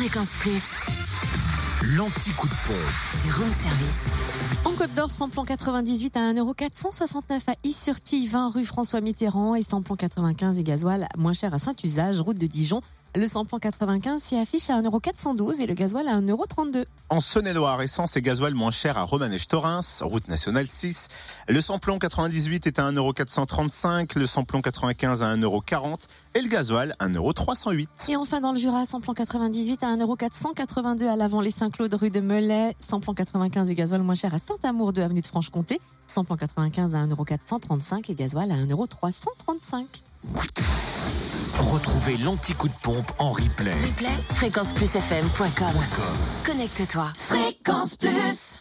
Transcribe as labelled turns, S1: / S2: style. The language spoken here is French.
S1: Fréquence Plus.
S2: L'anti-coup de pompe.
S1: Du room service.
S3: En Côte d'Or, samplon 98 à 1,469€ à Is-sur-Tille, 20 rue François Mitterrand et samplon 95 et gasoil moins cher à Saint-Usage, route de Dijon. Le samplon 95 s'y affiche à 1,412€ et le gasoil à 1,32€.
S4: En Saône-et-Loire, essence et gasoil moins cher à Romanèche-Torins, route nationale 6. Le samplon 98 est à 1,435€, le samplon 95 à 1,40€ et le gasoil à 1,308€.
S3: Et enfin dans le Jura, samplon 98 à 1,482€ à l'avant les Saint-Claude rue de Melay, samplon 95 et gasoil moins cher à Saint-Amour de avenue de Franche-Comté, samplon 95 à 1,435€ et gasoil à 1,335€.
S2: Retrouvez l'anti-coup de pompe en replay.
S1: Replay, fréquenceplusfm.com. Connecte-toi. Fréquence Plus.